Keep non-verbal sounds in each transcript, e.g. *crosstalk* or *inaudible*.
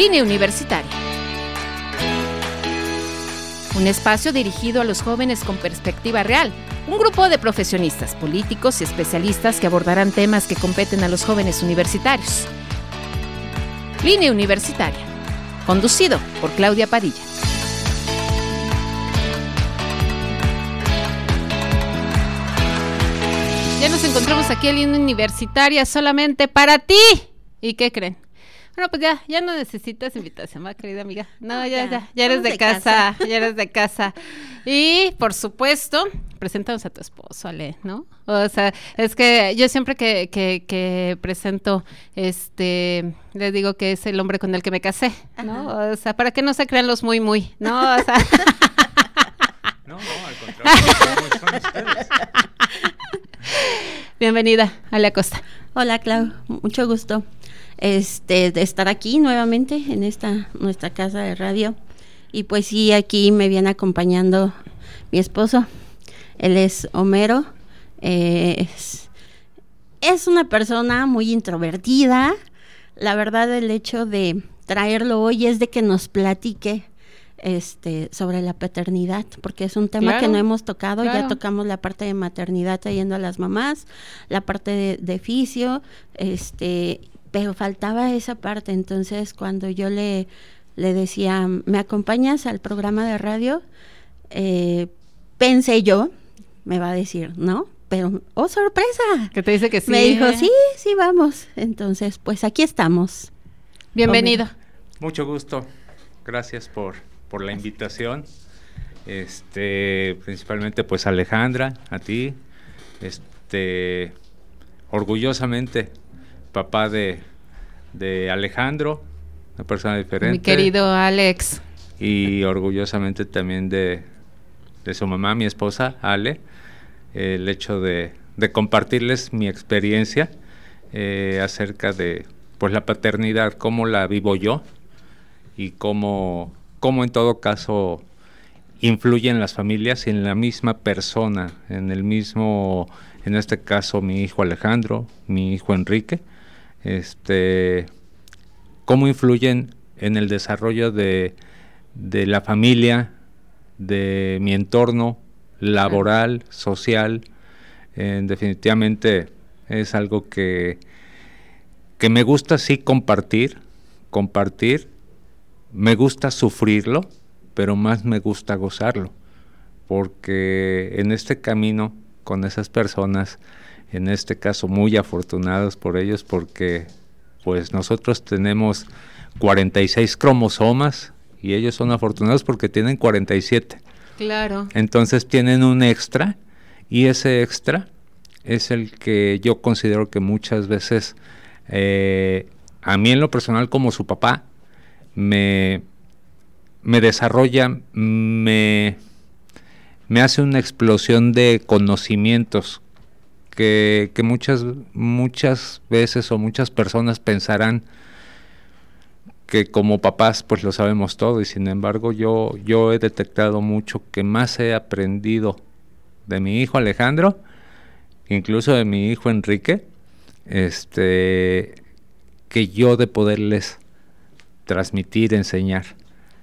Línea Universitaria. Un espacio dirigido a los jóvenes con perspectiva real. Un grupo de profesionistas, políticos y especialistas que abordarán temas que competen a los jóvenes universitarios. Línea Universitaria. Conducido por Claudia Padilla. Ya nos encontramos aquí en Línea Universitaria solamente para ti. ¿Y qué creen? Bueno, pues ya, ya no necesitas invitación, ¿va, querida amiga? No, ya, ya, ya eres de, casa, *laughs* ya eres de casa. Y, por supuesto, preséntanos a tu esposo, Ale, ¿no? O sea, es que yo siempre que, que, que presento, este, le digo que es el hombre con el que me casé, ¿no? O sea, para que no se crean los muy, muy, ¿no? O sea... *laughs* No, no, al contrario, son ustedes. Bienvenida, Ale Acosta. Hola, Clau, mucho gusto este, de estar aquí nuevamente en esta nuestra casa de radio. Y pues sí, aquí me viene acompañando mi esposo. Él es Homero. Eh, es, es una persona muy introvertida. La verdad, el hecho de traerlo hoy es de que nos platique este sobre la paternidad, porque es un tema Claro, que no hemos tocado, ya tocamos la parte de maternidad trayendo a las mamás, la parte de, de fisio, este, pero faltaba esa parte, entonces cuando yo le, le decía, ¿me acompañas al programa de radio? Eh, pensé yo, me va a decir, ¿no? Pero, oh, sorpresa. Que te dice que sí. Me dijo, ¿eh? sí, sí, vamos. Entonces, pues aquí estamos. Bienvenido. Mucho gusto. Gracias por, por la invitación. Este, principalmente pues Alejandra, a ti. Este, orgullosamente papá de, de Alejandro, una persona diferente. Mi querido Alex. y orgullosamente también de, de su mamá, mi esposa, Ale, el hecho de, de compartirles mi experiencia eh, acerca de pues la paternidad, cómo la vivo yo y cómo, cómo en todo caso influyen las familias y en la misma persona, en el mismo, en este caso mi hijo Alejandro, mi hijo Enrique, este, cómo influyen en el desarrollo de, de la familia, de mi entorno laboral, social. Eh, definitivamente es algo que, que me gusta sí compartir, compartir. Me gusta sufrirlo, pero más me gusta gozarlo. Porque en este camino con esas personas, en este caso muy afortunados por ellos, porque pues nosotros tenemos 46 cromosomas y ellos son afortunados porque tienen 47. Claro. Entonces tienen un extra y ese extra es el que yo considero que muchas veces eh, a mí en lo personal como su papá me, me desarrolla, me, me hace una explosión de conocimientos que, que muchas, muchas veces o muchas personas pensarán que como papás pues lo sabemos todo y sin embargo yo, yo he detectado mucho que más he aprendido de mi hijo Alejandro, incluso de mi hijo Enrique, este que yo de poderles transmitir, enseñar.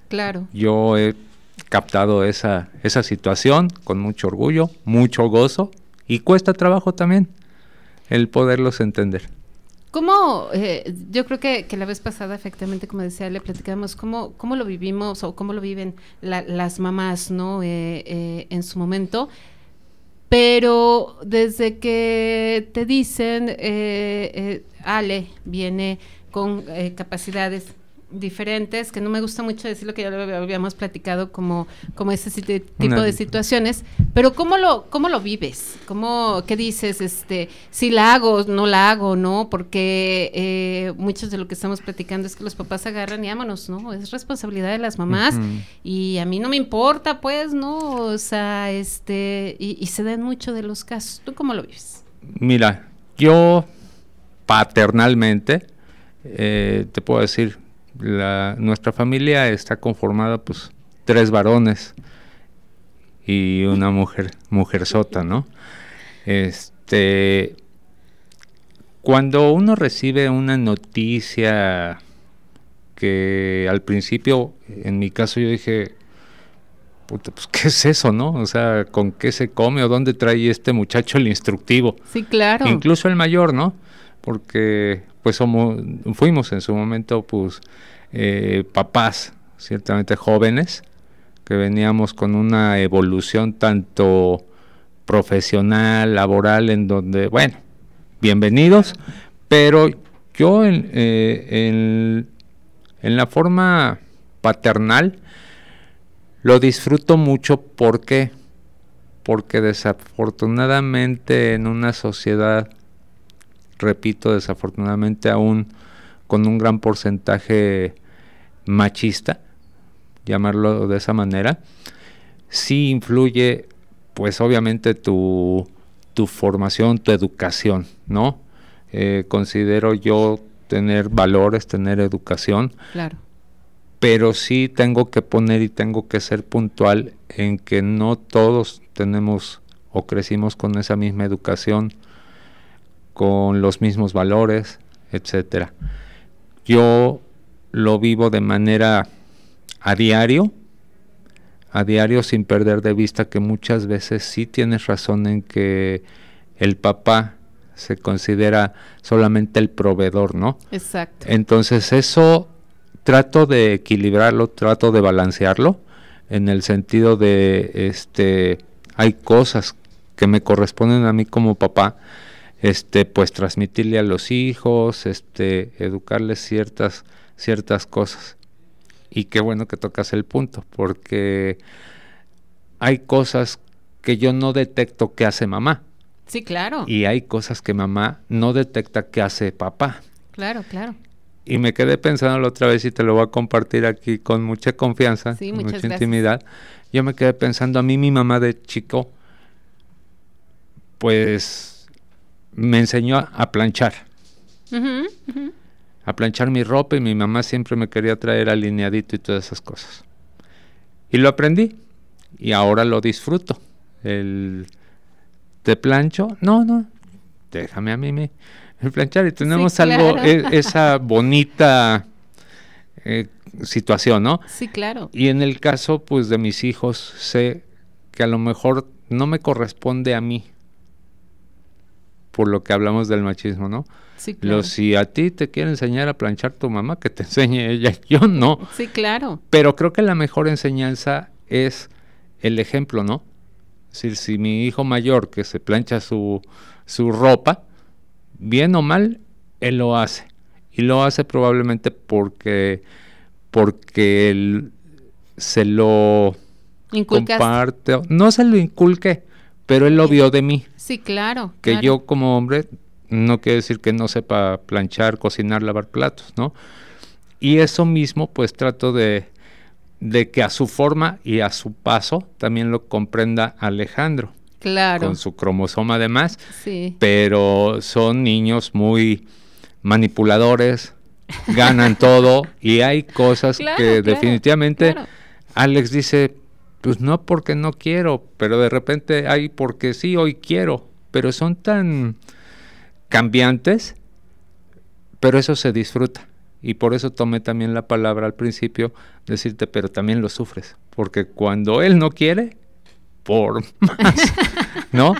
Claro. Yo he captado esa, esa situación con mucho orgullo, mucho gozo y cuesta trabajo también el poderlos entender. ¿Cómo, eh, yo creo que, que la vez pasada, efectivamente, como decía, le platicamos cómo, cómo lo vivimos o cómo lo viven la- las mamás, ¿no? Eh, eh, en su momento. Pero desde que te dicen, eh, eh, Ale viene con eh, capacidades diferentes, que no me gusta mucho decir lo que ya lo habíamos platicado como, como ese si- tipo de situaciones, pero ¿cómo lo, cómo lo vives? ¿Cómo, ¿Qué dices? Este, si la hago, no la hago, ¿no? Porque eh, muchos de lo que estamos platicando es que los papás agarran y vámonos, ¿no? Es responsabilidad de las mamás y a mí no me importa, pues, ¿no? O sea, este, y, y se dan mucho de los casos. ¿Tú cómo lo vives? Mira, yo paternalmente eh, te puedo decir, la, nuestra familia está conformada pues tres varones y una mujer, mujer sota, ¿no? Este, cuando uno recibe una noticia que al principio, en mi caso, yo dije, puta, pues ¿qué es eso, no? O sea, ¿con qué se come o dónde trae este muchacho el instructivo? Sí, claro. Incluso el mayor, ¿no? Porque pues somos, fuimos en su momento, pues, eh, papás, ciertamente jóvenes, que veníamos con una evolución tanto profesional, laboral, en donde, bueno, bienvenidos, pero yo en, eh, en, la forma paternal lo disfruto mucho. Porque porque desafortunadamente en una sociedad repito desafortunadamente aún con un gran porcentaje machista llamarlo de esa manera sí influye pues obviamente tu tu formación, tu educación, ¿no? Eh, considero yo tener valores, tener educación. Claro. Pero sí tengo que poner y tengo que ser puntual en que no todos tenemos o crecimos con esa misma educación, con los mismos valores, etcétera. Yo lo vivo de manera a diario, a diario sin perder de vista que muchas veces sí tienes razón en que el papá se considera solamente el proveedor, ¿no? Exacto. Entonces eso trato de equilibrarlo, trato de balancearlo en el sentido de este hay cosas que me corresponden a mí como papá, este pues transmitirle a los hijos, este educarles ciertas ciertas cosas. Y qué bueno que tocas el punto, porque hay cosas que yo no detecto que hace mamá. Sí, claro. Y hay cosas que mamá no detecta que hace papá. Claro, claro. Y me quedé pensando la otra vez y te lo voy a compartir aquí con mucha confianza, mucha intimidad. Yo me quedé pensando, a mí mi mamá de chico, pues me enseñó a, planchar a planchar mi ropa y mi mamá siempre me quería traer alineadito y todas esas cosas. Y lo aprendí y ahora lo disfruto. El te plancho, no, no, déjame a mí me, planchar y tenemos algo, e, esa bonita eh, situación, ¿no? Sí, claro. Y en el caso, pues, de mis hijos, sé que a lo mejor no me corresponde a mí, por lo que hablamos del machismo, ¿no? si a ti te quiere enseñar a planchar tu mamá, que te *laughs* enseñe ella, yo no. Sí, claro. Pero creo que la mejor enseñanza es el ejemplo, ¿no? Decir, si mi hijo mayor que se plancha su, su ropa, bien o mal, él lo hace. Y lo hace probablemente porque, porque él se lo comparte. No se lo inculque, pero él lo vio de mí. Sí, claro. Que yo como hombre no quiere decir que no sepa planchar, cocinar, lavar platos, ¿no? Y eso mismo pues trato de, de que a su forma y a su paso también lo comprenda Alejandro. Claro. Con su cromosoma además. Sí. Pero son niños muy manipuladores, ganan todo y hay cosas *laughs* que definitivamente Alex dice, pues no porque no quiero, pero de repente hay porque sí, hoy quiero, pero son tan cambiantes, pero eso se disfruta. Y por eso tomé también la palabra al principio, decirte, pero también lo sufres, porque cuando él no quiere, por más, *laughs* ¿no?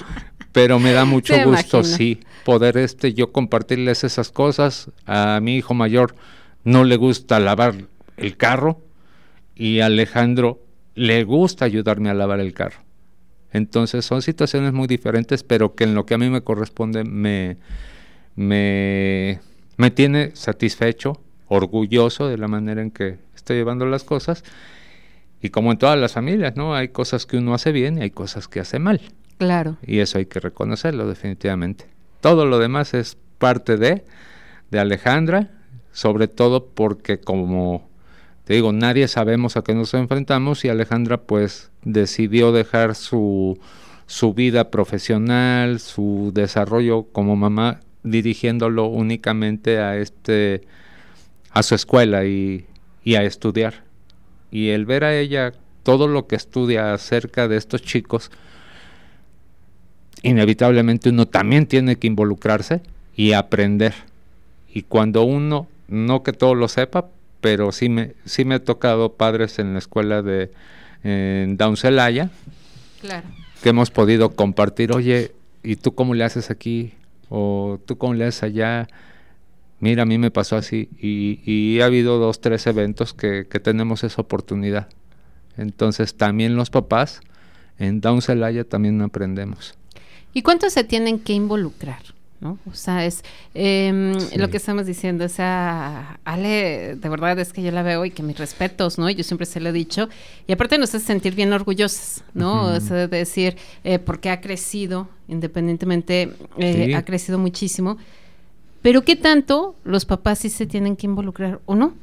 Pero me da mucho gusto, sí, poder este yo compartirles esas cosas. A mi hijo mayor no le gusta lavar el carro y Alejandro le gusta ayudarme a lavar el carro. Entonces son situaciones muy diferentes, pero que en lo que a mí me corresponde me, me, me tiene satisfecho, orgulloso de la manera en que estoy llevando las cosas. Y como en todas las familias, ¿no? Hay cosas que uno hace bien y hay cosas que hace mal. Claro. Y eso hay que reconocerlo definitivamente. Todo lo demás es parte de, de Alejandra, sobre todo porque como te digo, nadie sabemos a qué nos enfrentamos y Alejandra pues decidió dejar su, su vida profesional, su desarrollo como mamá, dirigiéndolo únicamente a este a su escuela y, y a estudiar. Y el ver a ella todo lo que estudia acerca de estos chicos, inevitablemente uno también tiene que involucrarse y aprender. Y cuando uno, no que todo lo sepa, pero sí me, sí me ha tocado padres en la escuela de en Claro. que hemos podido compartir, oye, ¿y tú cómo le haces aquí? ¿O tú cómo le haces allá? Mira, a mí me pasó así. Y, y ha habido dos, tres eventos que, que tenemos esa oportunidad. Entonces también los papás en Down Celaya también aprendemos. ¿Y cuánto se tienen que involucrar? ¿No? O sea, es Sí. lo que estamos diciendo. O sea, Ale, de verdad es que yo la veo y que mis respetos, ¿no? Yo siempre se lo he dicho. Y aparte nos hace sentir bien orgullosas, ¿no? O Ujú. sea, de decir, eh, porque ha crecido, independientemente, eh, Sí. ha crecido muchísimo. Pero ¿qué tanto los papás sí se tienen que involucrar o no?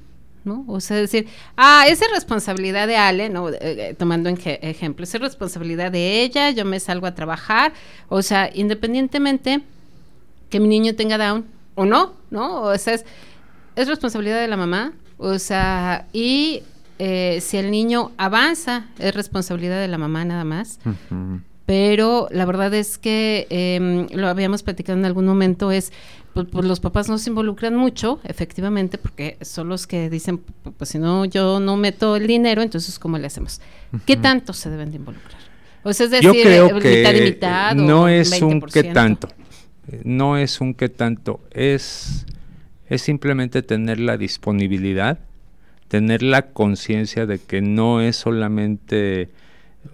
¿No? O sea, decir, ah, esa es responsabilidad de Ale, ¿no? Eh, eh, tomando en je- ejemplo, esa es responsabilidad de ella, yo me salgo a trabajar, o sea, independientemente que mi niño tenga down o no, ¿no? O sea, es, es responsabilidad de la mamá, o sea, y eh, si el niño avanza, es responsabilidad de la mamá nada más. Pero la verdad es que em, lo habíamos platicado en algún momento es pues, pues, los papás no se involucran mucho efectivamente porque son los que dicen "Pu- pues si no yo no meto el dinero entonces cómo le hacemos qué tanto se deben de involucrar o sea es decir Yo creo eh, que mitad y mitad o no es un qué 20%. tanto, no es un qué tanto, es, es simplemente tener la disponibilidad, tener la conciencia de que no es solamente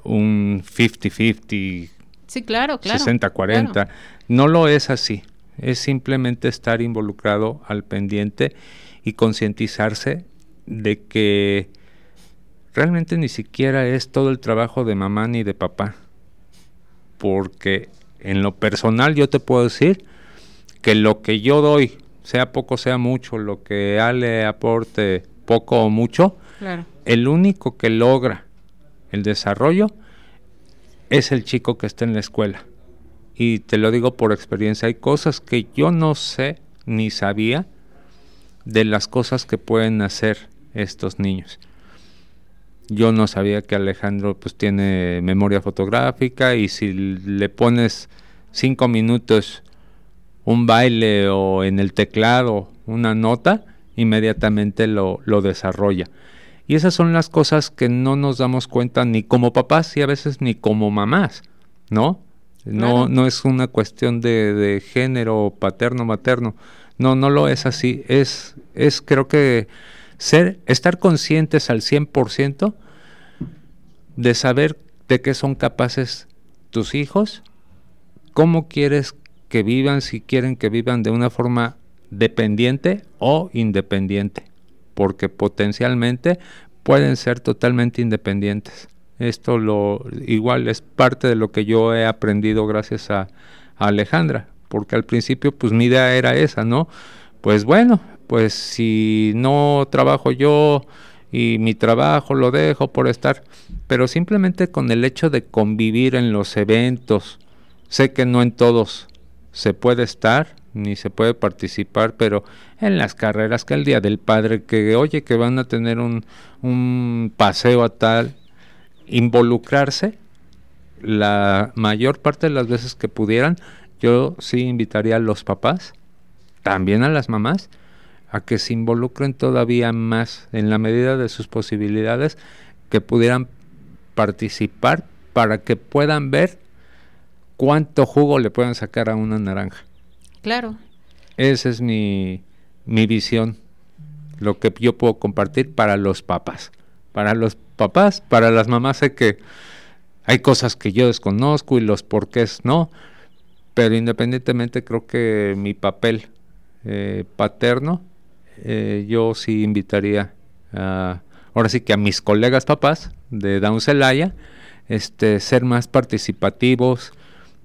un 50-50, sí claro claro 60-40, claro. no lo es así, es simplemente estar involucrado al pendiente y concientizarse de que realmente ni siquiera es todo el trabajo de mamá ni de papá. Porque en lo personal yo te puedo decir que lo que yo doy, sea poco, sea mucho, lo que Ale aporte poco o mucho, claro el único que logra el desarrollo es el chico que está en la escuela. Y te lo digo por experiencia, hay cosas que yo no sé ni sabía de las cosas que pueden hacer estos niños. Yo no sabía que Alejandro pues tiene memoria fotográfica y si le pones cinco minutos un baile o en el teclado una nota, inmediatamente lo, lo desarrolla. Y esas son las cosas que no nos damos cuenta ni como papás y a veces ni como mamás, ¿no? No, Claro. no es una cuestión de, de género paterno, materno. No, no lo es así. Es, es creo que ser, estar conscientes al 100% de saber de qué son capaces tus hijos, cómo quieres que vivan, si quieren que vivan de una forma dependiente o independiente, porque potencialmente pueden ser totalmente independientes. Esto lo igual es parte de lo que yo he aprendido gracias a, a Alejandra, porque al principio pues mi idea era esa, ¿no? Pues bueno, pues si no trabajo yo y mi trabajo lo dejo por estar, pero simplemente con el hecho de convivir en los eventos, sé que no en todos se puede estar ni se puede participar, pero en las carreras que el día del padre, que oye que van a tener un, un paseo a tal, involucrarse la mayor parte de las veces que pudieran, yo sí invitaría a los papás, también a las mamás, a que se involucren todavía más en la medida de sus posibilidades, que pudieran participar para que puedan ver cuánto jugo le pueden sacar a una naranja. claro Esa es mi, mi visión, lo que yo puedo compartir para los papás. Para los papás, para las mamás sé que hay cosas que yo desconozco y los porqués no, pero independientemente creo que mi papel eh, paterno, eh, yo sí invitaría a, ahora sí que a mis colegas papás de Down Celaya, este, ser más participativos,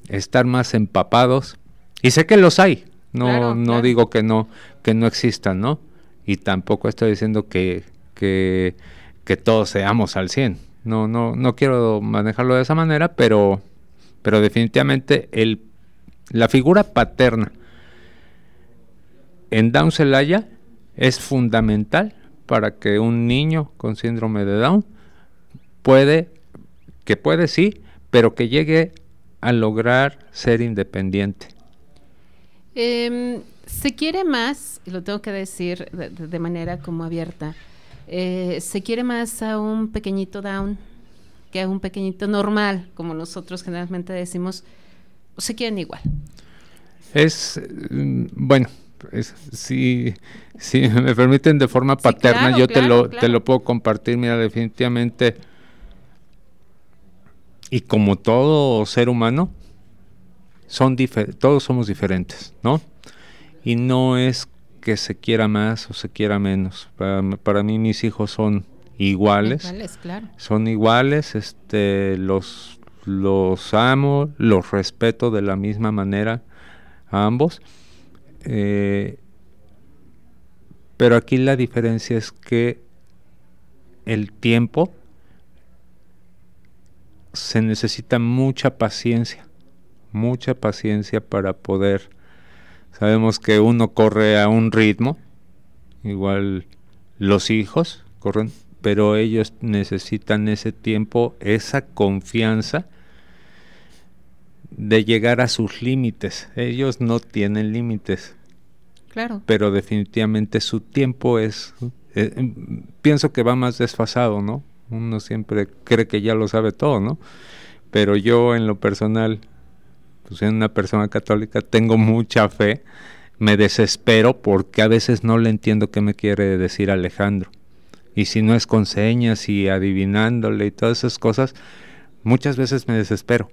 estar más empapados, y sé que los hay, no, Claro, no claro. digo que no, que no existan, ¿no? Y tampoco estoy diciendo que, que, que todos seamos al 100. No, no, no quiero manejarlo de esa manera, pero, pero definitivamente el, la figura paterna en Down Celaya es fundamental para que un niño con síndrome de Down puede, que puede sí, pero que llegue a lograr ser independiente. Em, se quiere más, y lo tengo que decir de, manera como abierta, eh, se quiere más a un pequeñito down que a un pequeñito normal, como nosotros generalmente decimos, o se quieren igual. Es, mm, si *laughs* me permiten de forma paterna, yo te, lo, te lo puedo compartir, mira, definitivamente, y como todo ser humano, son todos somos diferentes, ¿no? Y no es que se quiera más o se quiera menos. Para, mí mis hijos son iguales. Son iguales, este, los, los amo, los respeto de la misma manera a ambos. Eh, pero aquí la diferencia es que el tiempo se necesita mucha paciencia, mucha paciencia para poder. Sabemos que uno corre a un ritmo, igual los hijos corren, pero ellos necesitan ese tiempo, esa confianza de llegar a sus límites. Ellos no tienen límites. Pero definitivamente su tiempo es, eh, pienso que va más desfasado, ¿no? Uno siempre cree que ya lo sabe todo, ¿no? Pero yo en lo personal, pues en una persona católica, tengo mucha fe, me desespero porque a veces no le entiendo qué me quiere decir Alejandro. Y si no es con señas y adivinándole y todas esas cosas, muchas veces me desespero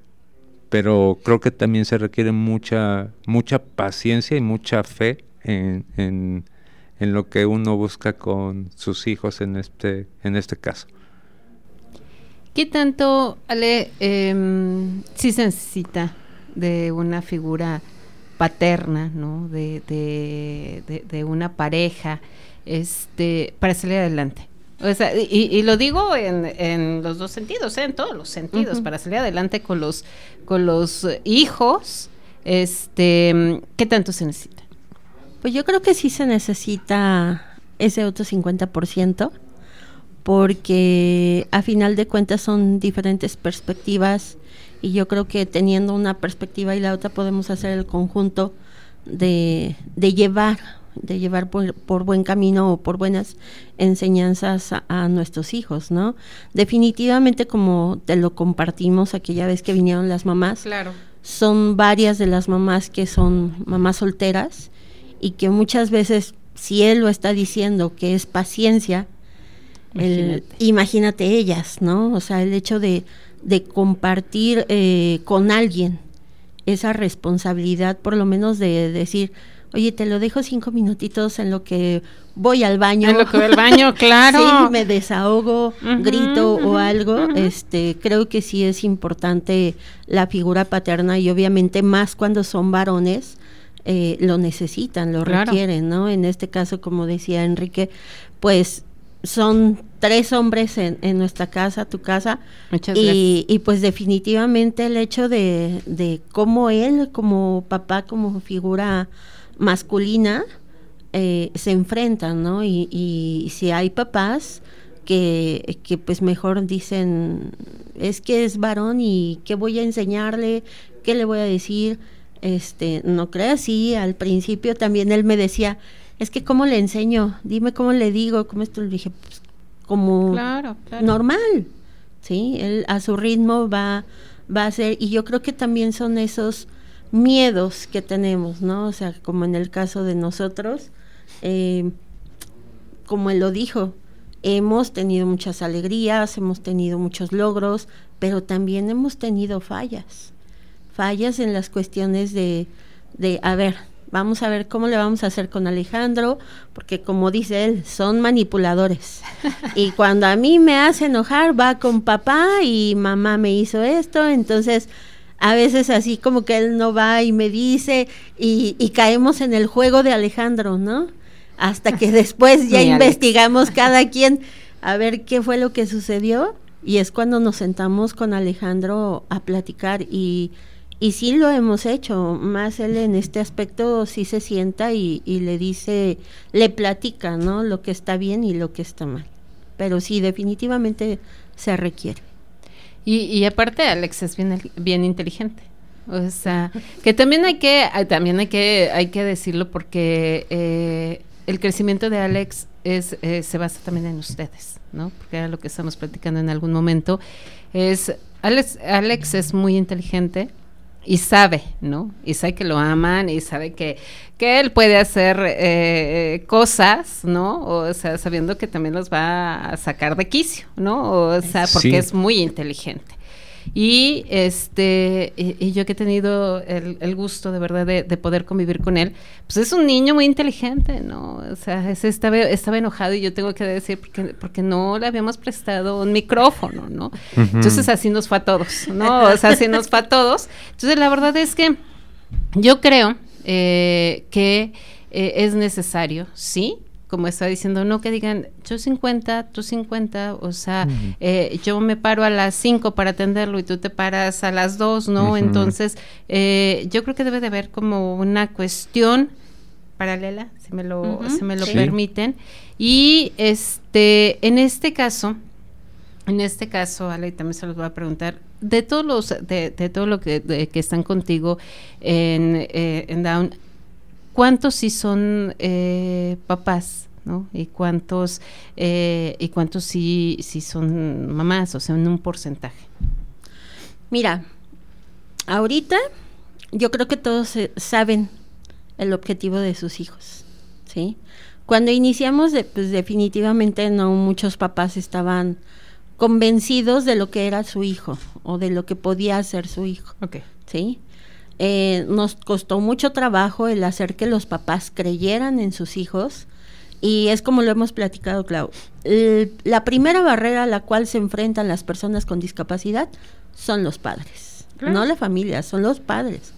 pero creo que también se requiere mucha, mucha paciencia y mucha fe en, en, lo que uno busca con sus hijos en este, en este caso. ¿Qué tanto, Ale, eh, sí se necesita de una figura paterna, ¿no? De, de, de, una pareja, este, para salir adelante? O sea, y, lo digo en, en, los dos sentidos, ¿eh? en todos los sentidos, para salir adelante con los, con los hijos, este, ¿qué tanto se necesita? Pues yo creo que sí se necesita ese otro 50%, porque a final de cuentas son diferentes perspectivas y yo creo que teniendo una perspectiva y la otra podemos hacer el conjunto de, de llevar de llevar por, buen camino o por buenas enseñanzas a, nuestros hijos, ¿no? Definitivamente, como te lo compartimos aquella vez que vinieron las mamás, claro. son varias de las mamás que son mamás solteras y que muchas veces, si él lo está diciendo que es paciencia, imagínate, ellas, ¿no? O sea, el hecho de, de compartir eh, con alguien esa responsabilidad, por lo menos de decir, oye, te lo dejo cinco minutitos en lo que voy al baño. En lo que voy al baño, *laughs* claro. sí, me desahogo, grito o algo. Este, creo que sí es importante la figura paterna y obviamente más cuando son varones. Eh, lo necesitan, lo requieren, ¿no? En este caso, como decía Enrique, pues son tres hombres en, en nuestra casa, tu casa, Muchas y, y, pues definitivamente el hecho de, de cómo él, como papá, como figura masculina eh, se enfrentan, ¿no? Y, y, si hay papás que, que pues mejor dicen, es que es varón y qué voy a enseñarle, qué le voy a decir, este, no creas, sí, al principio también él me decía, es que cómo le enseño, dime cómo le digo, cómo esto, le dije, pues, como normal, sí, él a su ritmo va, va a ser, y yo creo que también son esos miedos que tenemos, ¿no? O sea, como en el caso de nosotros, eh, como él lo dijo, hemos tenido muchas alegrías, hemos tenido muchos logros, pero también hemos tenido fallas, fallas en las cuestiones de, de, a ver, vamos a ver cómo le vamos a hacer con Alejandro, porque como dice él, son manipuladores. *laughs* y cuando a mí me hace enojar, va con papá y mamá me hizo esto, entonces a veces así como que él no va y me dice y, caemos en el juego de Alejandro, ¿no? Hasta que *laughs* después ya investigamos *laughs* cada quien a ver qué fue lo que sucedió y es cuando nos sentamos con Alejandro a platicar y, y sí lo hemos hecho, más él en este aspecto sí se sienta y, le dice, le platica, ¿no? Lo que está bien y lo que está mal. Pero sí, definitivamente se requiere. Y, y aparte Alex es bien, bien inteligente. O sea, que también hay que, también hay que, hay que decirlo porque eh, el crecimiento de Alex es, eh, se basa también en ustedes, ¿no? Porque era lo que estamos platicando en algún momento. Es, Alex, Alex es muy inteligente, y sabe, ¿no? Y sabe que lo aman y sabe que, que él puede hacer eh, cosas, ¿no? O sea, sabiendo que también los va a sacar de quicio, ¿no? O sea, porque es muy inteligente. Y este y, yo que he tenido el, gusto de verdad de, poder convivir con él, pues es un niño muy inteligente, ¿no? O sea, ese estaba, estaba enojado y yo tengo que decir porque, porque no le habíamos prestado un micrófono, ¿no? Entonces así nos fue a todos, ¿no? O sea, así nos fue a todos. Entonces la verdad es que yo creo eh, que eh, es necesario, sí, como está diciendo, no que digan, yo 50, tú 50, o sea, eh, yo me paro a las 5 para atenderlo y tú te paras a las 2, ¿no? Entonces, eh, yo creo que debe de haber como una cuestión paralela, si me lo, me lo permiten. Y este, en este caso, en este caso, Ale, también se los voy a preguntar, de todos los, de, de todo lo que, que están contigo en, eh, en Down, ¿cuántos sí son eh, papás? ¿no? Y cuántos, eh, y cuántos sí, sí son mamás, o sea, en un porcentaje. Mira, ahorita yo creo que todos saben el objetivo de sus hijos, ¿sí? Cuando iniciamos, pues definitivamente no muchos papás estaban convencidos de lo que era su hijo o de lo que podía hacer su hijo, okay. ¿sí? Eh, nos costó mucho trabajo el hacer que los papás creyeran en sus hijos y es como lo hemos platicado, Clau. la primera barrera a la cual se enfrentan las personas con discapacidad son los padres, no la familia, son los padres.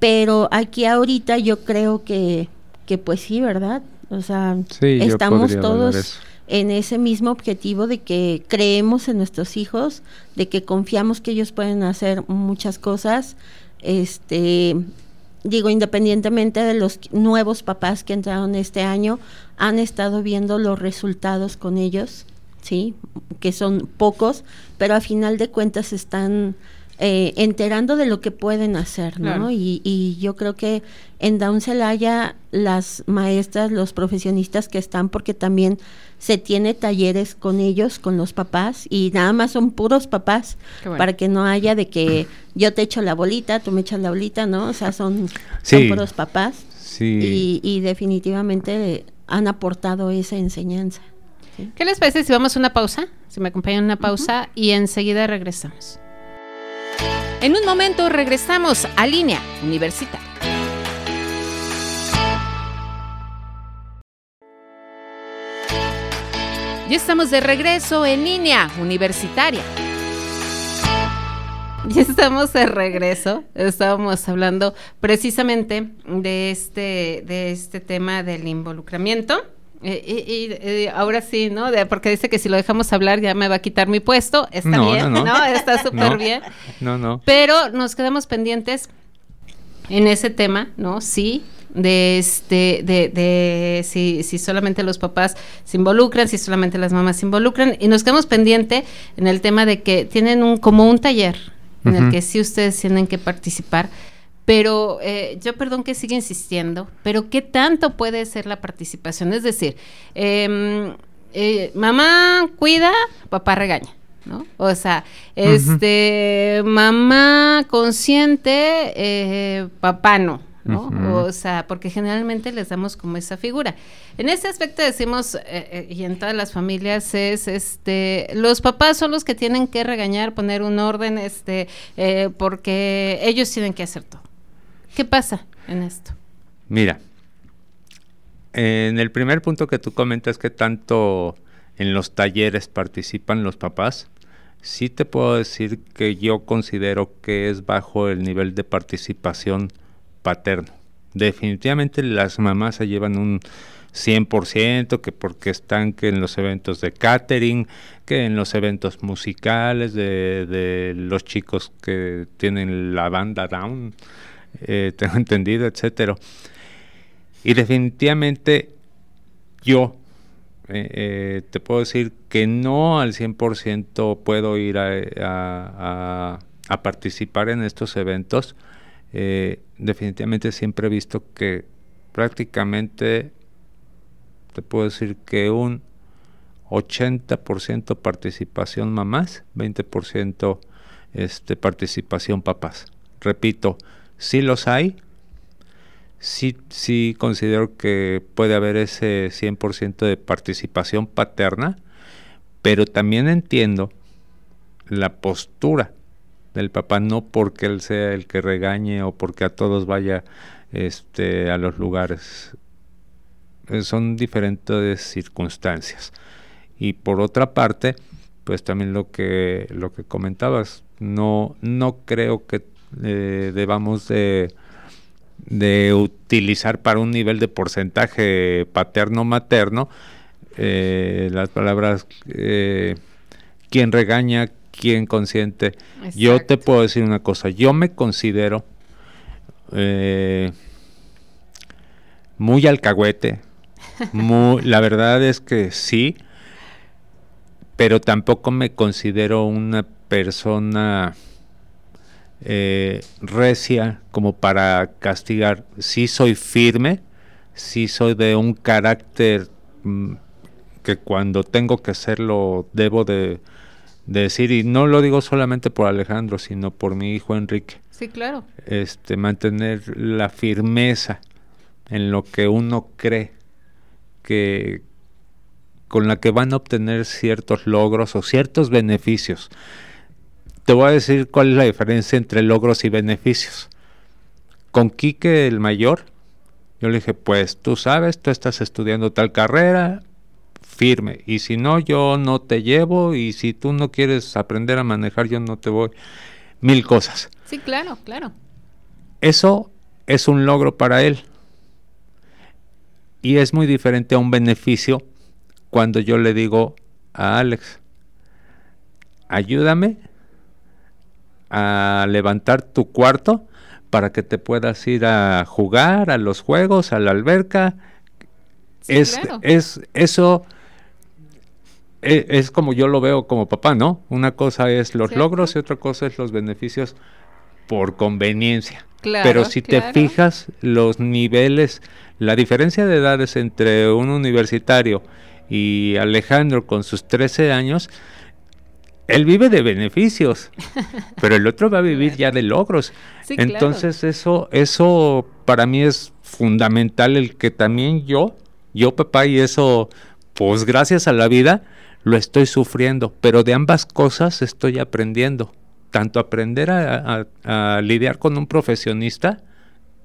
Pero aquí ahorita yo creo que, que pues sí, ¿verdad? O sea, estamos todos en ese mismo objetivo de que creemos en nuestros hijos, de que confiamos que ellos pueden hacer muchas cosas este, digo, independientemente de los nuevos papás que entraron este año, han estado viendo los resultados con ellos, ¿sí? Que son pocos, pero a final de cuentas están eh, enterando de lo que pueden hacer, ¿no? Y, y, yo creo que en Down Celaya las maestras, los profesionistas que están, porque también se tiene talleres con ellos, con los papás, y nada más son puros papás, para que no haya de que yo te echo la bolita, tú me echas la bolita, ¿no? O sea, son, puros papás. Sí. Y, definitivamente han aportado esa enseñanza. ¿Qué les parece si vamos a una pausa? Si me acompañan una pausa y enseguida regresamos. En un momento regresamos a línea universitaria. Ya estamos de regreso en línea universitaria. Ya estamos de regreso. Estábamos hablando precisamente de este, de este tema del involucramiento eh, y, eh, ahora sí, ¿no? porque dice que si lo dejamos hablar ya me va a quitar mi puesto. Está bien, no, Está *laughs* súper bien. No, no. Pero nos quedamos pendientes en ese tema, ¿no? Sí, de este, de, de si, si solamente los papás se involucran, si solamente las mamás se involucran, y nos quedamos pendiente en el tema de que tienen un, como un taller en el que sí ustedes tienen que participar pero eh, yo perdón que siga insistiendo, pero ¿qué tanto puede ser la participación? Es decir, em, eh, mamá cuida, papá regaña. ¿no? O sea, este, mamá consciente, eh, papá no, ¿no? O sea, porque generalmente les damos como esa figura. En este aspecto decimos, y en todas las familias es, este, los papás son los que tienen que regañar, poner un orden, este, porque ellos tienen que hacer todo. ¿Qué pasa en esto? Mira, en el primer punto que tú comentas que tanto en los talleres participan los papás, sí te puedo decir que yo considero que es bajo el nivel de participación paterno. Definitivamente las mamás se llevan un 100%, que porque están que en los eventos de catering, que en los eventos musicales de, los chicos que tienen la banda down, eh, *laughs* tengo entendido, etcétera. Y definitivamente yo eh, eh, te puedo decir que no al 100% puedo ir a participar en estos eventos, eh, definitivamente siempre he visto que prácticamente, te puedo decir que un 80% participación mamás, 20% este, participación papás. Repito, sí los hay, sí, sí considero que puede haber ese 100% de participación paterna, pero también entiendo la postura del papá, no porque él sea el que regañe o porque a todos vaya este, a los lugares. Eh, son diferentes circunstancias. Y por otra parte, pues también lo que, lo que comentabas, no, no creo que eh, debamos de, de, utilizar para un nivel de porcentaje paterno-materno eh, las palabras eh, quien regaña, quien consiente. Yo te puedo decir una cosa, yo me considero muy alcahuete, *laughs* muy, la verdad es que sí, pero tampoco me considero una persona eh, recia como para castigar. Sí soy firme, sí soy de un carácter mm, que cuando tengo que hacerlo debo de, decir, y no lo digo solamente por Alejandro, sino por mi hijo Enrique. Sí, claro. Este, mantener la firmeza en lo que uno cree que con la que van a obtener ciertos logros o ciertos beneficios te voy a decir cuál es la diferencia entre logros y beneficios. Con Quique el mayor, yo le dije, pues tú sabes, tú estás estudiando tal carrera, firme, y si no, yo no te llevo, y si tú no quieres aprender a manejar, yo no te voy. Mil cosas. Sí, claro, claro. Eso es un logro para él. Y es muy diferente a un beneficio cuando yo le digo a Alex, ayúdame a levantar tu cuarto para que te puedas ir a jugar a los juegos, a la alberca. es, es eso e, es, como yo lo veo como papá, ¿no? Una cosa es los logros y otra cosa es los beneficios por conveniencia. Pero si te fijas los niveles, la diferencia de edades entre un universitario y Alejandro con sus 13 años, él vive de beneficios, *laughs* pero el otro va a vivir ya de logros. Entonces eso, eso para mí es fundamental el que también yo, yo papá y eso, pues gracias a la vida, lo estoy sufriendo, pero de ambas cosas estoy aprendiendo. Tanto aprender a, lidiar con un profesionista,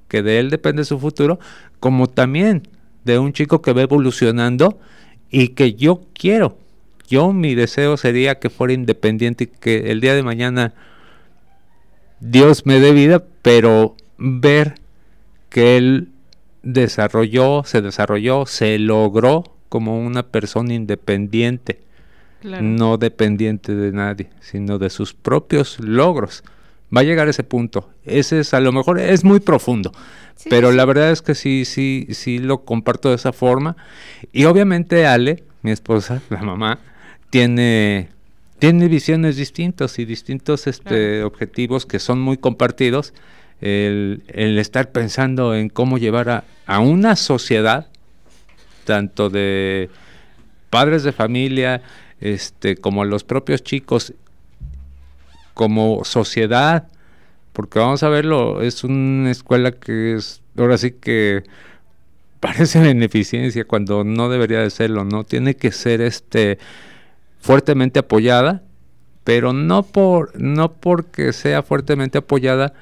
que de él depende su futuro, como también de un chico que va evolucionando y que yo quiero yo mi deseo sería que fuera independiente y que el día de mañana Dios me dé vida, pero ver que él desarrolló, se desarrolló, se logró como una persona independiente, no dependiente de nadie, sino de sus propios logros. Va a llegar a ese punto. Ese es a lo mejor es muy profundo, pero la verdad es que sí, sí, sí lo comparto de esa forma. Y obviamente Ale, mi esposa, *laughs* la mamá, tiene, tiene visiones distintas y distintos este, objetivos que son muy compartidos. El, estar pensando en cómo llevar a, a, una sociedad, tanto de padres de familia, este, como los propios chicos, como sociedad, porque vamos a verlo, es una escuela que es, ahora sí que *laughs* parece beneficencia cuando no debería de serlo, ¿no? Tiene que ser este fuertemente apoyada, pero no, por, no porque sea fuertemente apoyada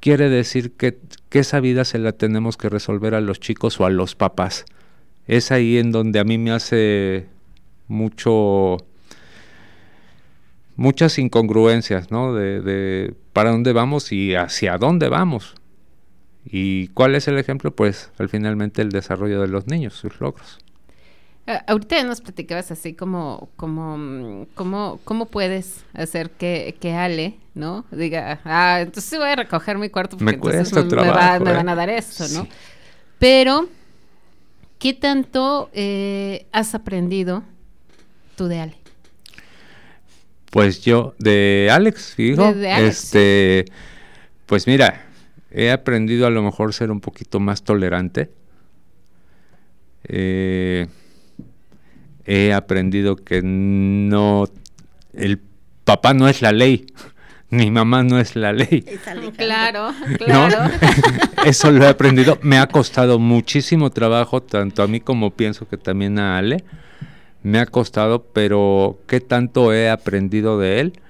quiere decir que, que esa vida se la tenemos que resolver a los chicos o a los papás. Es ahí en donde a mí me hace mucho muchas incongruencias, ¿no? De, de, para dónde vamos y hacia dónde vamos. ¿Y cuál es el ejemplo? Pues al finalmente el desarrollo de los niños, sus logros. Ah, ahorita nos platicabas así como, como, como, cómo puedes hacer que, que Ale, ¿no? Diga, ah, entonces voy a recoger mi cuarto porque me entonces me, me, van a dar esto, ¿no? Pero, ¿qué tanto eh, has aprendido tú de Ale? Pues yo, de Alex, hijo, este, pues mira, he aprendido a lo mejor ser un poquito más tolerante. Eh, he aprendido que no, el papá no es la ley, *laughs* ni mamá no es la ley. Claro, claro. *laughs* Eso lo he aprendido. Me ha costado muchísimo trabajo, tanto a mí como pienso que también a Ale me ha costado, pero ¿qué tanto he aprendido de él?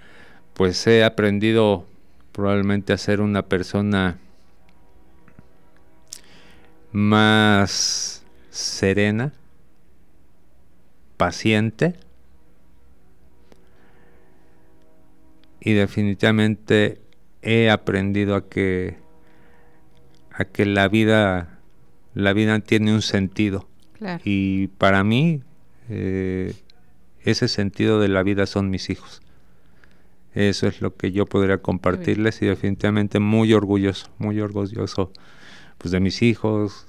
Pues he aprendido probablemente a ser una persona más serena, paciente y definitivamente he aprendido a que a que la vida la vida tiene un sentido y para mí eh, ese sentido de la vida son mis hijos. Eso es lo que yo podría compartirles y definitivamente muy orgulloso, muy orgulloso pues de mis hijos,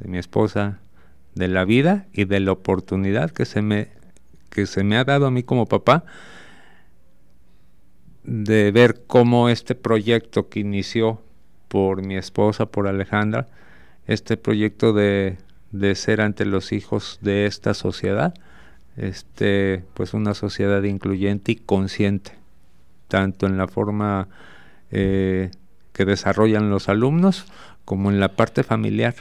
de mi esposa, de la vida y de la oportunidad que se me que se me ha dado a mí como papá de ver cómo este proyecto que inició por mi esposa, por Alejandra, este proyecto de de ser ante los hijos de esta sociedad, este, pues una sociedad incluyente y consciente, tanto en la forma eh, que desarrollan los alumnos como en la parte familiar.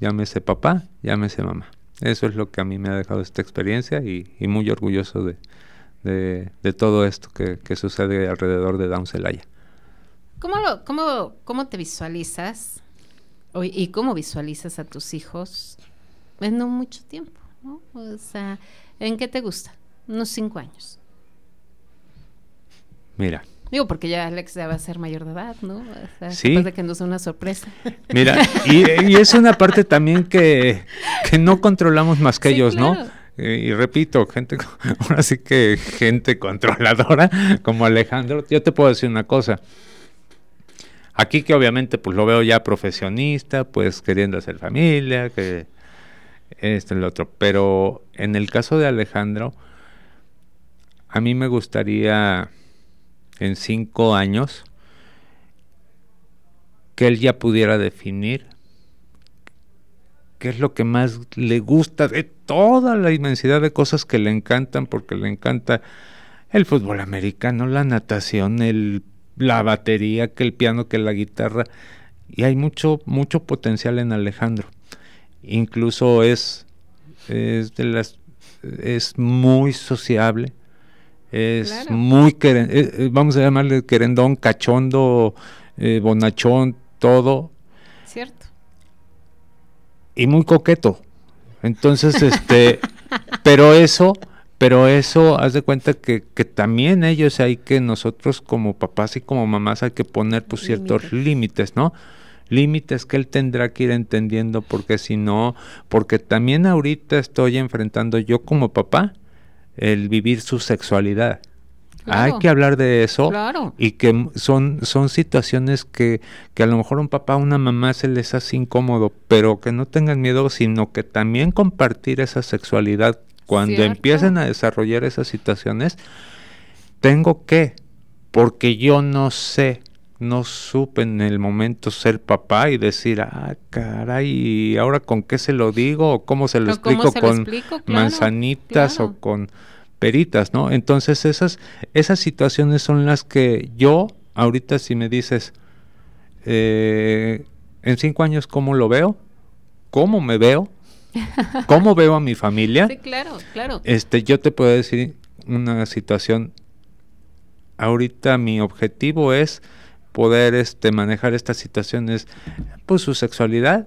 Llámese papá, llámese mamá. Eso es lo que a mí me ha dejado esta experiencia y, muy orgulloso de, de, todo esto que, que, sucede alrededor de Down Celaya. ¿Cómo, cómo, ¿Cómo te visualizas ¿Y cómo visualizas a tus hijos en no mucho tiempo? ¿no? O sea, ¿en qué te gusta? Unos cinco años. Mira. Digo, porque ya Alex ya va a ser mayor de edad, ¿no? O sí. de que nos una sorpresa. *laughs* Mira, y, es una parte también que, que no controlamos más que ellos, ¿no? Eh, y repito, gente, *laughs* ahora sí que gente controladora como Alejandro, yo te puedo decir una cosa, Aquí que obviamente pues lo veo ya profesionista, pues queriendo hacer familia, que esto y lo otro. Pero en el caso de Alejandro, a mí me gustaría en cinco años que él ya pudiera definir qué es lo que más le gusta de toda la inmensidad de cosas que le encantan, porque le encanta el fútbol americano, la natación, el la batería, que el piano, que la guitarra. Y hay mucho, mucho potencial en Alejandro. Incluso es, es de las es muy sociable, es muy eh, eh, vamos a llamarle querendón, cachondo, eh, bonachón, todo. Cierto. Y muy coqueto. Entonces, este, *laughs* pero eso pero eso, haz de cuenta que, que, también ellos hay que nosotros como papás y como mamás hay que poner pues ciertos límites, ¿no? Límites que él tendrá que ir entendiendo porque si no, porque también ahorita estoy enfrentando yo como papá el vivir su sexualidad. Hay que hablar de eso y que son, son situaciones que, que a lo mejor un papá o una mamá se les hace incómodo, pero que no tengan miedo, sino que también compartir esa sexualidad cuando empiecen a desarrollar esas situaciones, tengo que, porque yo no sé, no supe en el momento ser papá y decir, ah, caray, ¿y ahora con qué se lo digo? ¿O cómo se lo explico? ¿Con manzanitas o con peritas? ¿no? Entonces esas, esas situaciones son las que yo, ahorita si me dices, eh, en cinco años, ¿cómo lo veo? ¿Cómo me veo? *laughs* ¿Cómo veo a mi familia? Sí, claro, claro. Este, yo te puedo decir una situación. Ahorita mi objetivo es poder este, manejar estas situaciones, pues su sexualidad,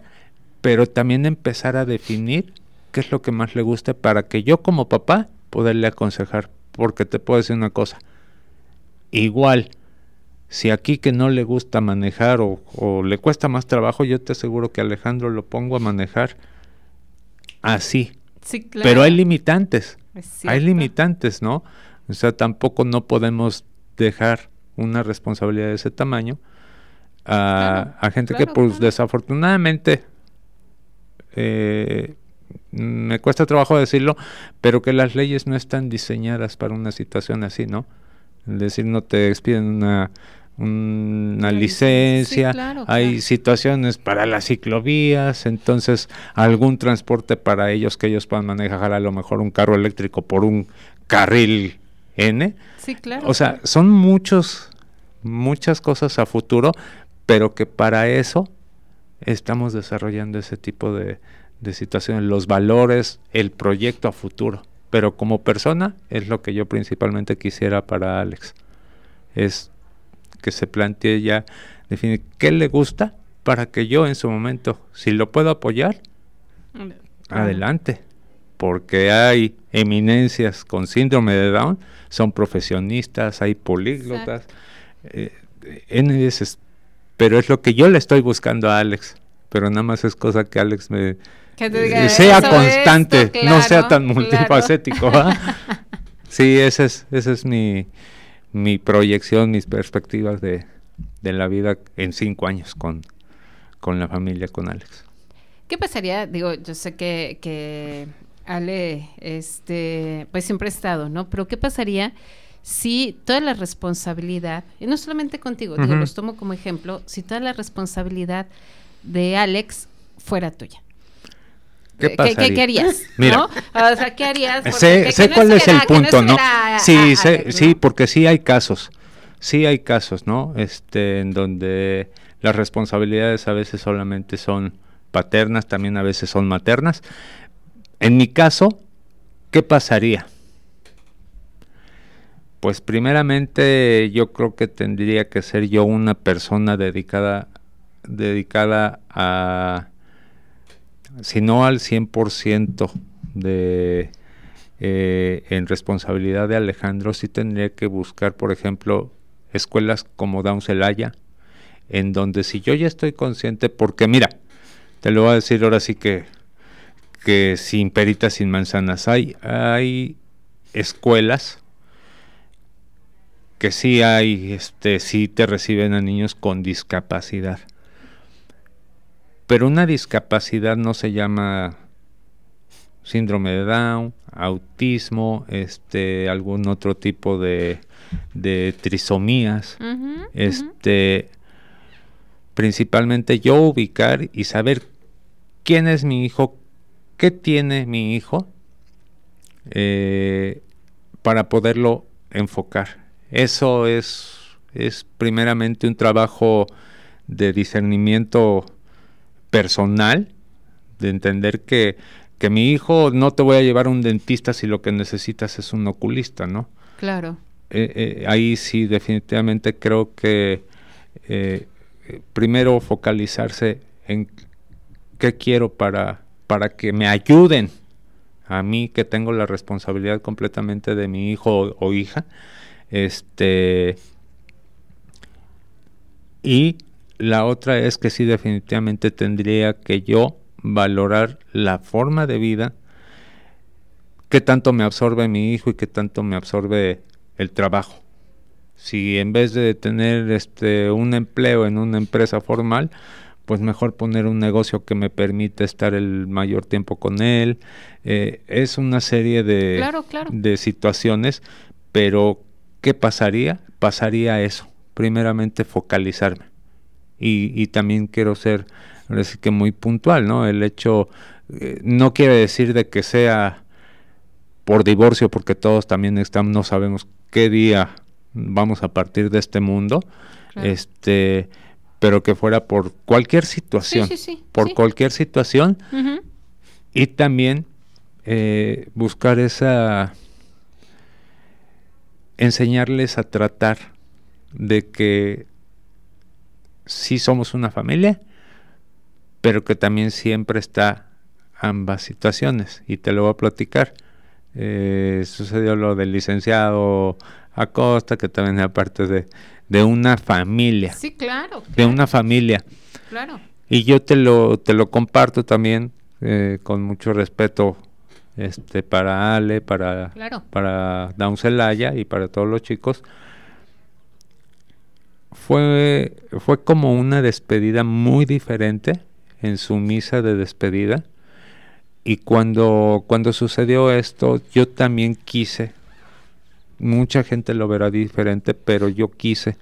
pero también empezar a definir qué es lo que más le gusta para que yo como papá poderle aconsejar. Porque te puedo decir una cosa, igual, si aquí que no le gusta manejar o, o le cuesta más trabajo, yo te aseguro que Alejandro lo pongo a manejar así. Sí, Pero hay limitantes. Hay limitantes, ¿no? O sea, tampoco no podemos dejar una responsabilidad de ese tamaño a, gente que pues desafortunadamente eh, me cuesta trabajo decirlo, pero que las leyes no están diseñadas para una situación así, ¿no? Es decir, no te expiden una, una licencia, hay situaciones para las ciclovías, entonces algún transporte para ellos que ellos puedan manejar a lo mejor un carro eléctrico por un carril N. Sí, claro. O sea, son muchos, muchas cosas a futuro, pero que para eso estamos desarrollando ese tipo de, de situaciones, los valores, el proyecto a futuro. Pero como persona es lo que yo principalmente quisiera para Alex. Es que se plantee ya definir qué le gusta para que yo en su momento, si lo puedo apoyar, adelante. Porque hay eminencias con síndrome de Down, son profesionistas, hay políglotas, eh, pero es lo que yo le estoy buscando a Alex. Pero nada más es cosa que Alex me eh, sea constante, no sea tan multifacético. *laughs* sí, ese es, ese es mi, mi proyección, mis perspectivas de, la vida en cinco años con, con la familia, con Alex. ¿Qué pasaría? Digo, yo sé que, que Ale, este, pues siempre ha estado, ¿no? Pero ¿qué pasaría si toda la responsabilidad, y no solamente contigo, digo, los tomo como ejemplo, si toda la responsabilidad de Alex fuera tuya? ¿Qué, pasaría? ¿Qué, harías? *laughs* Mira, O sea, ¿qué harías? sé, sé cuál es el punto, ¿no? sí, sí, porque sí hay casos, sí hay casos, ¿no? Este, en donde las responsabilidades a veces solamente son paternas, también a veces son maternas. En mi caso, ¿qué pasaría? Pues primeramente yo creo que tendría que ser yo una persona dedicada dedicada a si no al 100% de, eh, en responsabilidad de Alejandro, sí tendría que buscar, por ejemplo, escuelas como Down Celaya, en donde si yo ya estoy consciente, porque mira, te lo voy a decir ahora sí que, que sin peritas, sin manzanas, hay, hay escuelas que sí hay, este, sí te reciben a niños con discapacidad pero una discapacidad no se llama síndrome de Down, autismo, este, algún otro tipo de, de trisomías. este, principalmente yo ubicar y saber quién es mi hijo, qué tiene mi hijo, eh, para poderlo enfocar. Eso es, es primeramente un trabajo de discernimiento personal, de entender que, que mi hijo no te voy a llevar a un dentista si lo que necesitas es un oculista, ¿no? Claro. Eh, eh, ahí sí definitivamente creo que eh, primero focalizarse en qué quiero para, para que me ayuden a mí que tengo la responsabilidad completamente de mi hijo o, o hija este y la otra es que sí definitivamente tendría que yo valorar la forma de vida, qué tanto me absorbe mi hijo y qué tanto me absorbe el trabajo. Si en vez de tener este un empleo en una empresa formal, pues mejor poner un negocio que me permita estar el mayor tiempo con él. Eh, es una serie de, de situaciones, pero ¿qué pasaría? Pasaría eso. Primeramente focalizarme y, también quiero ser que muy puntual, ¿no? El hecho eh, no quiere decir de que sea por divorcio, porque todos también estamos, no sabemos qué día vamos a partir de este mundo, este, pero que fuera por cualquier situación, por cualquier situación, y también eh, buscar esa, enseñarles a tratar de que sí somos una familia, pero que también siempre está ambas situaciones. Y te lo voy a platicar. Eh, sucedió lo del licenciado Acosta, que también es parte de, de una familia. Sí, claro, De una familia. Claro. Y yo te lo, te lo comparto también eh, con mucho respeto este para Ale, para, para Down Celaya y para todos los chicos fue, fue como una despedida muy diferente en su misa de despedida. Y cuando, cuando sucedió esto, yo también quise mucha gente lo verá diferente, pero yo quise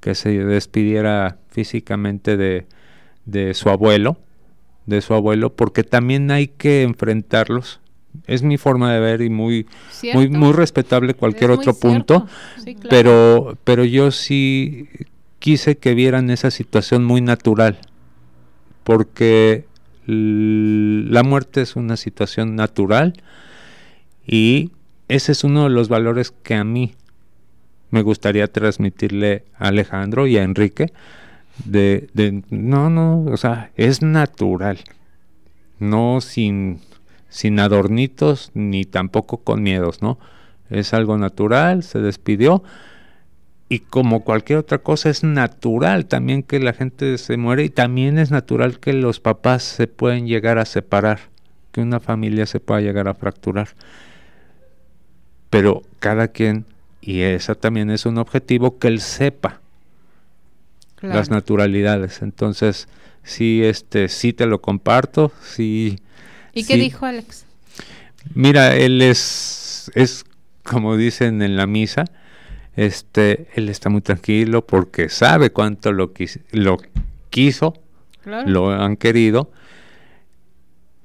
que se despidiera físicamente de, de su abuelo, de su abuelo, porque también hay que enfrentarlos. Es mi forma de ver y muy, muy, muy respetable cualquier otro punto, pero, pero yo sí quise que vieran esa situación muy natural, porque la muerte es una situación natural y ese es uno de los valores que a mí me gustaría transmitirle a Alejandro y a Enrique de, de no, no, o sea, es natural, no sin, sin adornitos ni tampoco con miedos, ¿no? Es algo natural, se despidió y como cualquier otra cosa es natural también que la gente se muere y también es natural que los papás se pueden llegar a separar, que una familia se pueda llegar a fracturar pero cada quien, y esa también es un objetivo, que él sepa las naturalidades. Entonces, sí, este, sí te lo comparto, sí. ¿Y qué dijo Alex? Mira, él es, es como dicen en la misa, este, él está muy tranquilo porque sabe cuánto lo, lo quiso, lo han querido,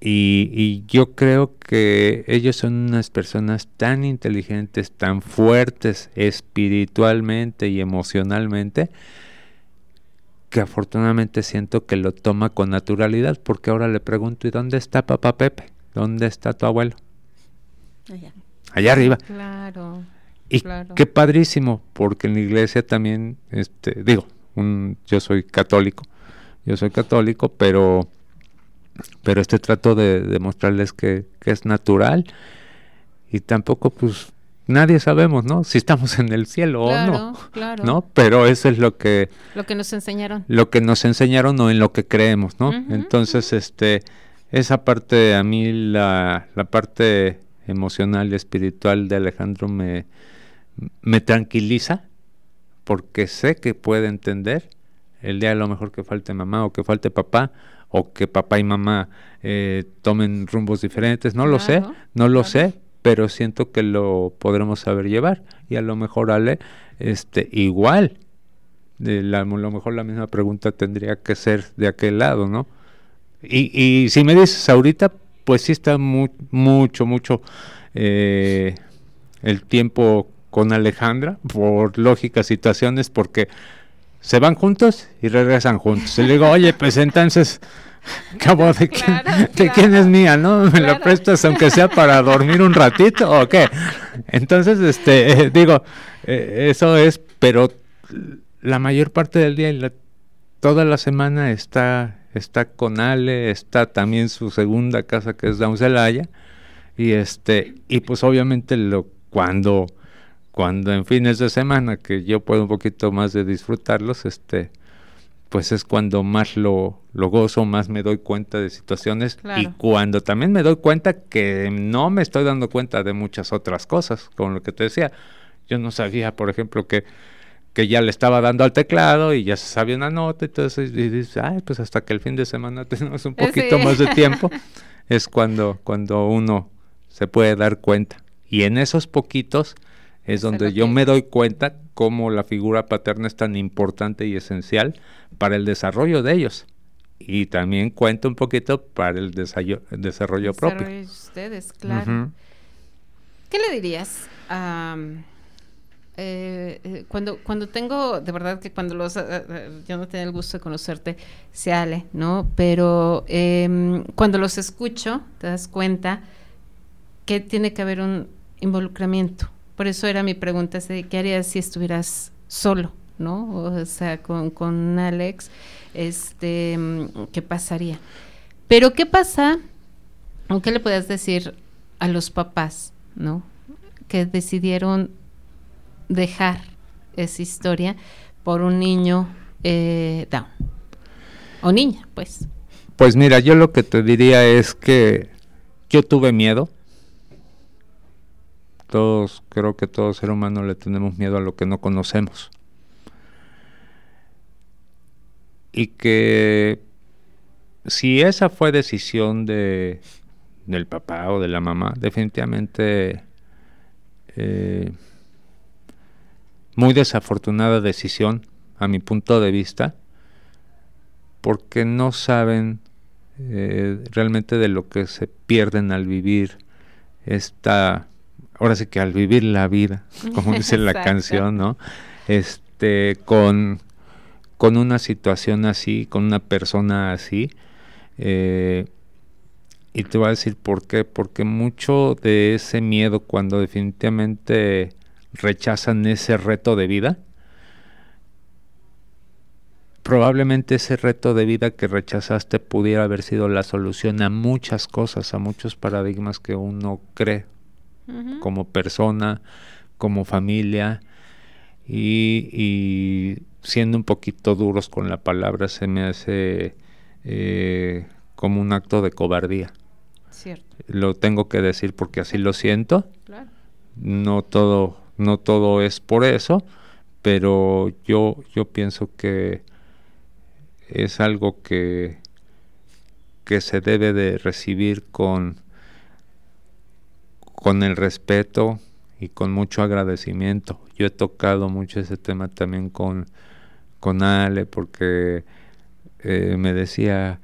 y, yo creo que ellos son unas personas tan inteligentes, tan fuertes espiritualmente y emocionalmente, que afortunadamente siento que lo toma con naturalidad, porque ahora le pregunto, ¿y dónde está papá Pepe? ¿Dónde está tu abuelo? Allá. Allá arriba. Claro. Y qué padrísimo, porque en la iglesia también, este, digo, un, yo soy católico, yo soy católico, pero pero este trato de demostrarles que, que, es natural y tampoco pues nadie sabemos, ¿no? Si estamos en el cielo o no, claro. ¿no? Pero eso es lo que lo que nos enseñaron, lo que nos enseñaron o en lo que creemos, ¿no? Entonces, este, esa parte a mí la, la parte emocional y espiritual de Alejandro me me tranquiliza porque sé que puede entender el día a lo mejor que falte mamá o que falte papá o que papá y mamá eh, tomen rumbos diferentes, no lo sé, no lo sé, pero siento que lo podremos saber llevar. Y a lo mejor Ale, este, igual, de la, a lo mejor la misma pregunta tendría que ser de aquel lado, ¿no? Y, y si me dices ahorita, pues sí está mucho, mucho eh, el tiempo con Alejandra, por lógicas situaciones, porque se van juntos y regresan juntos. Y le digo, oye, pues entonces, cabo de, quién, es mía, ¿no? ¿Me lo prestas aunque sea para dormir un ratito o qué? Entonces, este, digo, eh, eso es, pero la mayor parte del día y la, toda la semana está, está con Ale, está también su segunda casa que es Celaya, y este, y pues obviamente lo cuando cuando en fines de semana que yo puedo un poquito más de disfrutarlos, este, pues es cuando más lo, lo gozo, más me doy cuenta de situaciones y cuando también me doy cuenta que no me estoy dando cuenta de muchas otras cosas, como lo que te decía. Yo no sabía, por ejemplo, que, que ya le estaba dando al teclado y ya se sabía una nota, entonces y dices, ay, pues hasta que el fin de semana *laughs* tenemos un poquito más de tiempo, es cuando, cuando uno se puede dar cuenta. Y en esos poquitos es donde yo me doy cuenta cómo la figura paterna es tan importante y esencial para el desarrollo de ellos. Y también cuenta un poquito para el desarrollo, desarrollo, propio. De ustedes, claro. ¿Qué le dirías eh, eh, cuando, cuando tengo, de verdad que cuando los, eh, yo no tenía el gusto de conocerte, se ale, ¿no? Pero em, cuando los escucho, te das cuenta que tiene que haber un involucramiento, por eso era mi pregunta, ¿qué harías si estuvieras solo, no? O sea, con, con Alex, este, ¿qué pasaría? Pero ¿qué pasa? ¿Qué le puedes decir a los papás, no? Que decidieron dejar esa historia por un niño eh, down. O niña, pues. Pues mira, yo lo que te diría es que yo tuve miedo todos, creo que todo ser humano le tenemos miedo a lo que no conocemos. Y que si esa fue decisión de, del papá o de la mamá, definitivamente eh, muy desafortunada decisión, a mi punto de vista, porque no saben eh, realmente de lo que se pierden al vivir esta, ahora sí que al vivir la vida, *laughs* como dice la canción, ¿no? Este, con, con una situación así, con una persona así, eh, y te voy a decir por qué, porque mucho de ese miedo cuando definitivamente rechazan ese reto de vida, probablemente ese reto de vida que rechazaste pudiera haber sido la solución a muchas cosas, a muchos paradigmas que uno cree como persona, como familia, y, siendo un poquito duros con la palabra se me hace eh, como un acto de cobardía. Lo tengo que decir porque así lo siento. No todo, no todo es por eso, pero yo, yo pienso que es algo que, que se debe de recibir con, con el respeto y con mucho agradecimiento. Yo he tocado mucho ese tema también con, con Ale porque eh, me decía,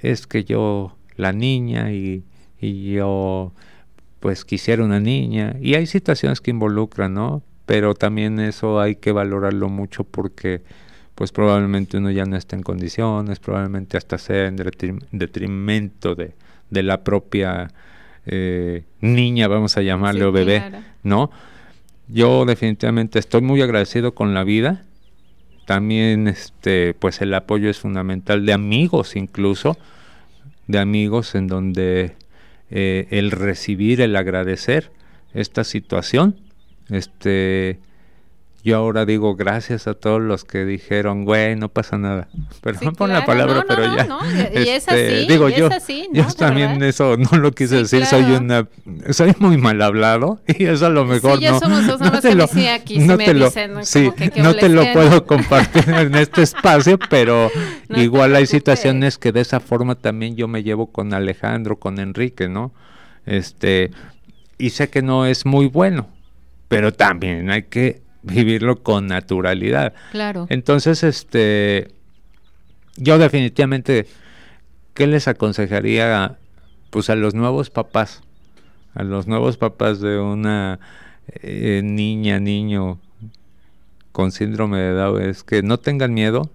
es que yo, la niña y, y yo pues quisiera una niña y hay situaciones que involucran, ¿no? Pero también eso hay que valorarlo mucho porque pues probablemente uno ya no está en condiciones, probablemente hasta sea en detrimento de, de la propia eh, niña, vamos a llamarle, o bebé, ¿no? Yo definitivamente estoy muy agradecido con la vida. También, este, pues el apoyo es fundamental de amigos, incluso de amigos, en donde eh, el recibir, el agradecer esta situación, este, yo ahora digo gracias a todos los que dijeron, güey, no pasa nada. Perdón por la palabra, pero ya. y es este, así, digo yo, así, yo también eso no lo quise decir, soy una, soy muy mal hablado *laughs* y eso a lo mejor no. Somos dos, no, te lo, aquí, no te lo, sí, no te lo puedo compartir en este espacio, *laughs* pero igual hay situaciones que de esa forma también yo me llevo con Alejandro, con Enrique, ¿no? Este, y sé que no es muy bueno, pero también hay que vivirlo con naturalidad. Claro. Entonces, este, yo definitivamente, ¿qué les aconsejaría pues a los nuevos papás? A los nuevos papás de una eh, niña, niño con síndrome de Down es que no tengan miedo,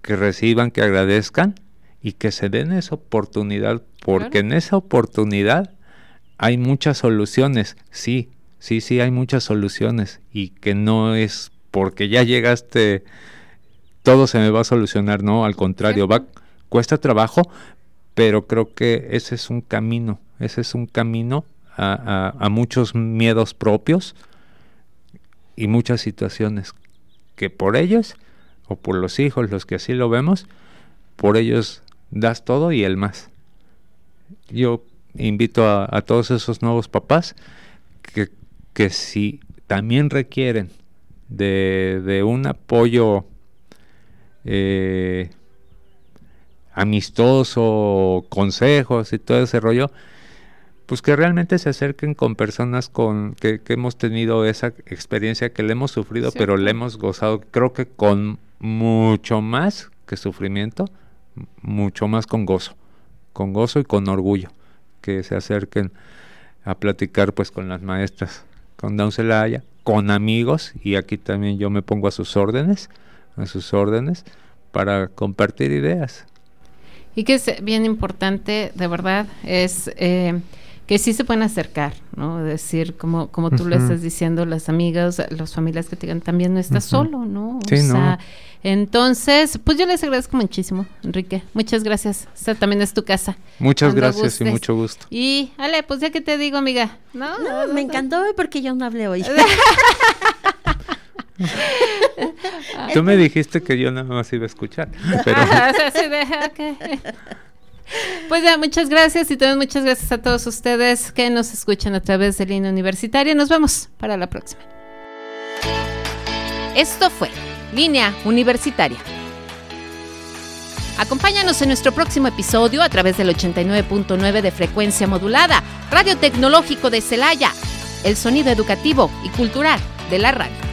que reciban, que agradezcan y que se den esa oportunidad, porque en esa oportunidad hay muchas soluciones, sí, sí, sí hay muchas soluciones y que no es porque ya llegaste, todo se me va a solucionar, no, al contrario, va, cuesta trabajo, pero creo que ese es un camino, ese es un camino a, a muchos miedos propios y muchas situaciones que por ellos o por los hijos, los que así lo vemos, por ellos das todo y el más. Yo invito a, a todos esos nuevos papás que que si también requieren de, un apoyo eh, amistoso, consejos y todo ese rollo, pues que realmente se acerquen con personas con que, hemos tenido esa experiencia, que le hemos sufrido, pero le hemos gozado, creo que con mucho más que sufrimiento, mucho más con gozo, con gozo y con orgullo, que se acerquen a platicar pues con las maestras con Down Celaya, con amigos, y aquí también yo me pongo a sus órdenes, a sus órdenes, para compartir ideas. Y que es bien importante, de verdad, es eh, que sí se pueden acercar, ¿no? decir, como, como tú lo estás diciendo, las amigas, las familias que te digan, también no estás solo, ¿no? Sí, o sea, entonces, pues yo les agradezco muchísimo, Enrique. Muchas gracias. Esta también es tu casa. Muchas gracias y mucho gusto. Y, Ale, pues ya que te digo, amiga. No, no, me encantó porque yo no hablé hoy. Tú me dijiste que yo nada más iba a escuchar. *laughs* Pero... Pues ya, muchas gracias y también muchas gracias a todos ustedes que nos escuchan a través de Línea Universitaria. Nos vemos para la próxima. Esto fue Línea Universitaria. Acompáñanos en nuestro próximo episodio a través del 89.9 de frecuencia modulada, Radio Tecnológico de Celaya. el sonido educativo y cultural de la radio.